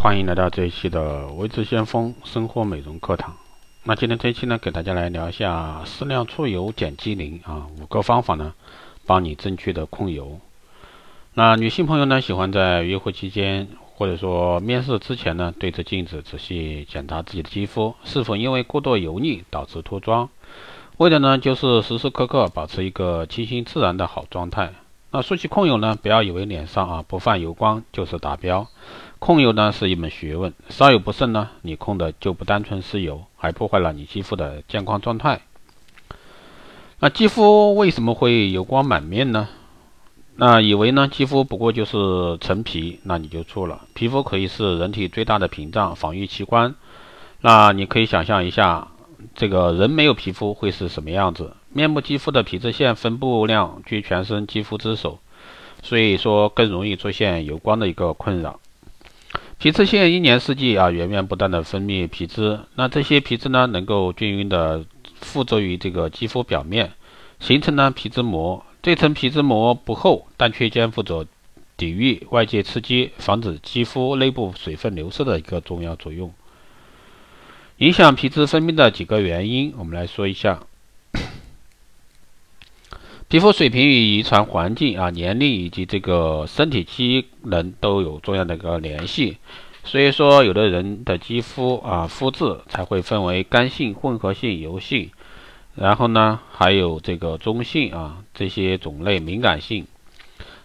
欢迎来到这一期的微智先锋生活美容课堂。那今天这一期呢，给大家来聊一下适量出油减肌龄啊，五个方法呢，帮你正确的控油。那女性朋友呢，喜欢在约会期间或者说面试之前呢，对着镜子仔细检查自己的肌肤是否因为过度油腻导致脱妆，为的呢，就是时时刻刻保持一个清新自然的好状态。那说起控油呢，不要以为脸上啊不泛油光就是达标，控油呢是一门学问，稍有不慎呢，你控的就不单纯是油，还破坏了你肌肤的健康状态。那肌肤为什么会油光满面呢？那以为呢肌肤不过就是陈皮，那你就错了。皮肤可以是人体最大的屏障、防御器官。那你可以想象一下，这个人没有皮肤会是什么样子？面部肌肤的皮脂腺分布量居全身肌肤之首，所以说更容易出现油光的一个困扰。皮脂腺一年四季啊源源不断的分泌皮脂，那这些皮脂呢能够均匀的附着于这个肌肤表面，形成呢皮脂膜。这层皮脂膜不厚，但却肩负着抵御外界刺激、防止肌肤内部水分流失的一个重要作用。影响皮脂分泌的几个原因，我们来说一下。皮肤水平与遗传环境啊、年龄以及这个身体机能都有重要的一个联系，所以说有的人的肌肤啊肤质才会分为干性、混合性、油性，然后呢还有这个中性啊这些种类敏感性。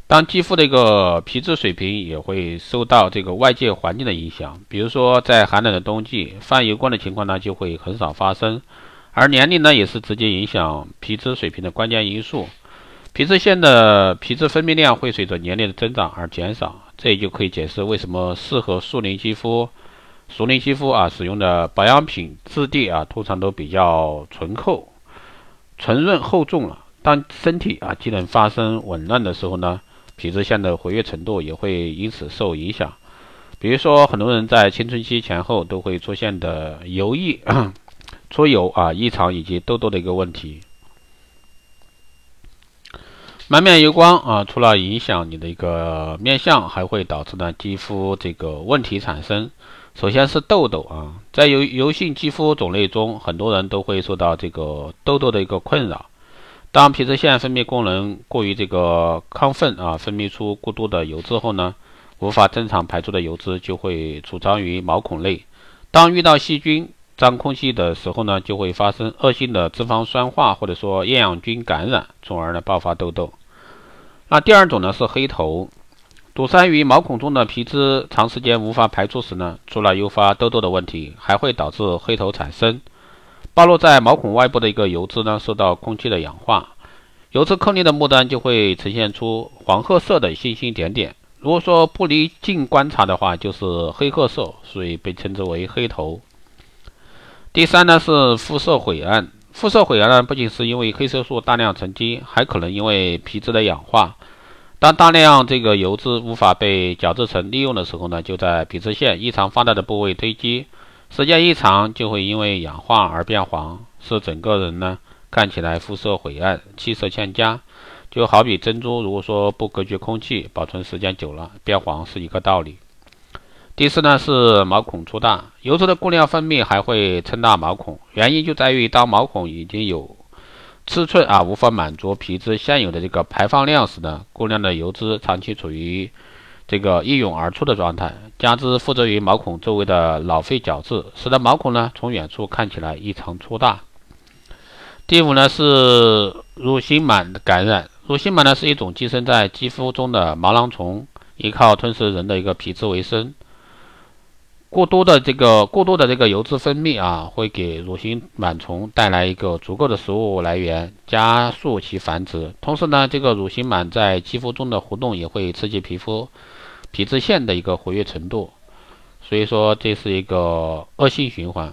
当肌肤的一个皮质水平也会受到这个外界环境的影响，比如说在寒冷的冬季，泛油光的情况呢就会很少发生。而年龄呢，也是直接影响皮脂水平的关键因素。皮脂腺的皮脂分泌量会随着年龄的增长而减少，这也就可以解释为什么适合熟龄肌肤、熟龄肌肤啊使用的保养品质地啊通常都比较醇厚、纯润厚重了。当身体啊机能发生紊乱的时候呢，皮脂腺的活跃程度也会因此受影响。比如说，很多人在青春期前后都会出现的油腻。出油啊、异常以及痘痘的一个问题，满面油光啊，除了影响你的一个面相，还会导致呢肌肤这个问题产生。首先是痘痘啊，在油油性肌肤种类中，很多人都会受到这个痘痘的一个困扰。当皮脂腺分泌功能过于这个亢奋啊，分泌出过多的油脂后呢，无法正常排出的油脂就会储藏于毛孔内。当遇到细菌，脏空气的时候呢，就会发生恶性的脂肪酸化或者说厌氧菌感染，从而呢爆发痘痘。那第二种呢是黑头，堵塞于毛孔中的皮脂长时间无法排出时呢，除了诱发痘痘的问题，还会导致黑头产生。暴露在毛孔外部的一个油脂呢，受到空气的氧化，油脂颗粒的末端就会呈现出黄褐色的星星点点。如果说不离近观察的话，就是黑褐色，所以被称之为黑头。第三呢是肤色晦暗，肤色晦暗呢不仅是因为黑色素大量沉积，还可能因为皮质的氧化。当大量这个油脂无法被角质层利用的时候呢，就在皮脂腺异常发达的部位堆积，时间一长就会因为氧化而变黄，使整个人呢看起来肤色晦暗，气色欠佳。就好比珍珠，如果说不隔绝空气，保存时间久了变黄是一个道理。第四呢是毛孔粗大，油脂的过量分泌还会撑大毛孔，原因就在于当毛孔已经有尺寸啊，无法满足皮脂现有的这个排放量时呢，过量的油脂长期处于这个一涌而出的状态，加之附着于毛孔周围的老废角质，使得毛孔呢从远处看起来异常粗大。第五呢是乳形螨感染，乳形螨呢是一种寄生在肌肤中的毛囊虫，依靠吞噬人的一个皮脂为生。过多的这个过多的这个油脂分泌啊，会给乳形螨虫带来一个足够的食物来源，加速其繁殖。同时呢，这个乳形螨在肌肤中的活动也会刺激皮肤皮脂腺的一个活跃程度，所以说这是一个恶性循环。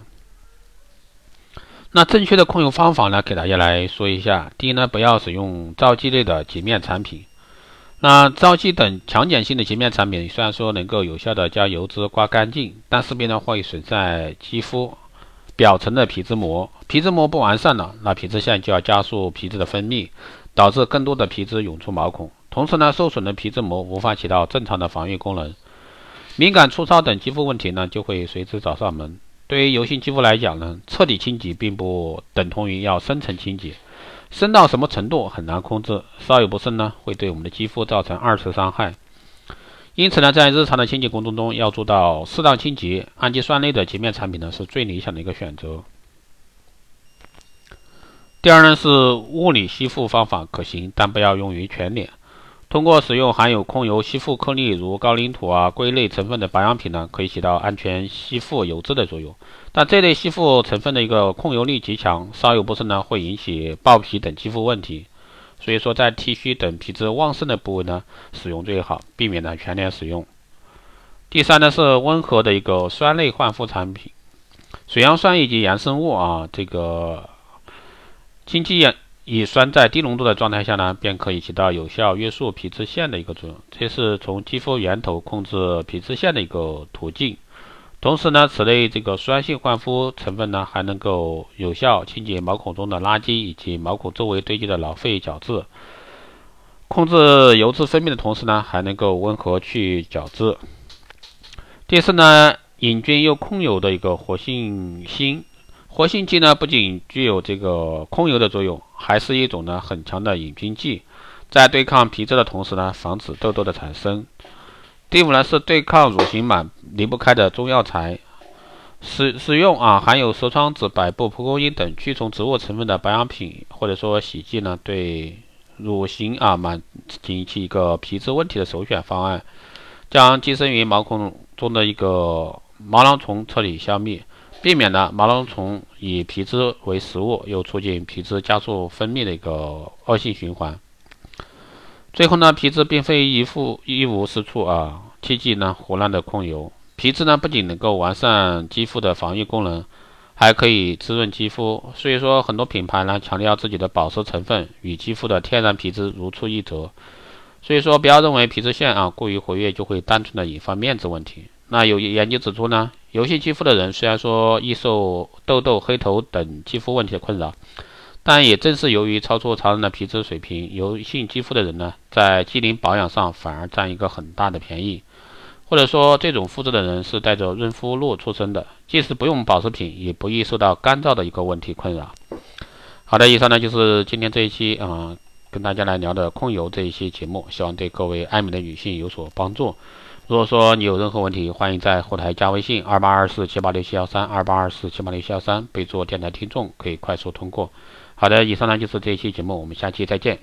那正确的控油方法呢，给大家来说一下。第一呢，不要使用皂基类的洁面产品。那皂基等强碱性的洁面产品虽然说能够有效的将油脂刮干净，但势必呢会损害肌肤表层的皮脂膜。皮脂膜不完善了，那皮脂腺就要加速皮脂的分泌，导致更多的皮脂涌出毛孔。同时呢，受损的皮脂膜无法起到正常的防御功能。敏感、粗糙等肌肤问题呢，就会随之找上门。对于油性肌肤来讲呢，彻底清洁并不等同于要深层清洁，深到什么程度很难控制，稍有不慎呢，会对我们的肌肤造成二次伤害。因此呢，在日常的清洁工作中要做到适当清洁，氨基酸类的洁面产品呢是最理想的一个选择。第二呢是物理吸附方法可行，但不要用于全脸。通过使用含有控油吸附颗粒，如高岭土啊、硅类成分的保养品呢，可以起到安全吸附油脂的作用。但这类吸附成分的一个控油力极强，稍有不慎呢，会引起爆皮等肌肤问题。所以说，在剃须等皮脂旺盛的部位呢，使用最好，避免呢全脸使用。第三呢是温和的一个酸类焕肤产品，水杨酸以及衍生物啊，这个经济。乙酸在低浓度的状态下呢，便可以起到有效约束皮脂腺的一个作用，这是从肌肤源头控制皮脂腺的一个途径。同时呢，此类这个酸性焕肤成分呢，还能够有效清洁毛孔中的垃圾以及毛孔周围堆积的老废角质，控制油脂分泌的同时呢，还能够温和去角质。第四呢，隐菌又控油的一个活性锌。活性剂呢，不仅具有这个控油的作用，还是一种呢很强的抑菌剂，在对抗皮脂的同时呢，防止痘痘的产生。第五呢是对抗乳型螨离不开的中药材，使使用啊含有蛇疮子、百部蒲公英等驱虫植物成分的保养品或者说洗剂呢，对乳型啊螨引起一个皮脂问题的首选方案，将寄生于毛孔中的一个毛囊虫彻底消灭。避免了毛囊虫以皮脂为食物，又促进皮脂加速分泌的一个恶性循环。最后呢，皮脂并非一副一无是处啊，T G 呢胡乱的控油。皮脂呢不仅能够完善肌肤的防御功能，还可以滋润肌肤。所以说，很多品牌呢强调自己的保湿成分与肌肤的天然皮脂如出一辙。所以说，不要认为皮脂腺啊过于活跃就会单纯的引发面子问题。那有研究指出呢，油性肌肤的人虽然说易受痘痘、黑头等肌肤问题的困扰，但也正是由于超出常人的皮脂水平，油性肌肤的人呢，在肌龄保养上反而占一个很大的便宜。或者说，这种肤质的人是带着润肤露出生的，即使不用保湿品，也不易受到干燥的一个问题困扰。好的，以上呢就是今天这一期啊，跟大家来聊的控油这一期节目，希望对各位爱美的女性有所帮助。如果说你有任何问题，欢迎在后台加微信二八二四七八六七幺三二八二四七八六七幺三，备注电台听众，可以快速通过。好的，以上呢就是这一期节目，我们下期再见。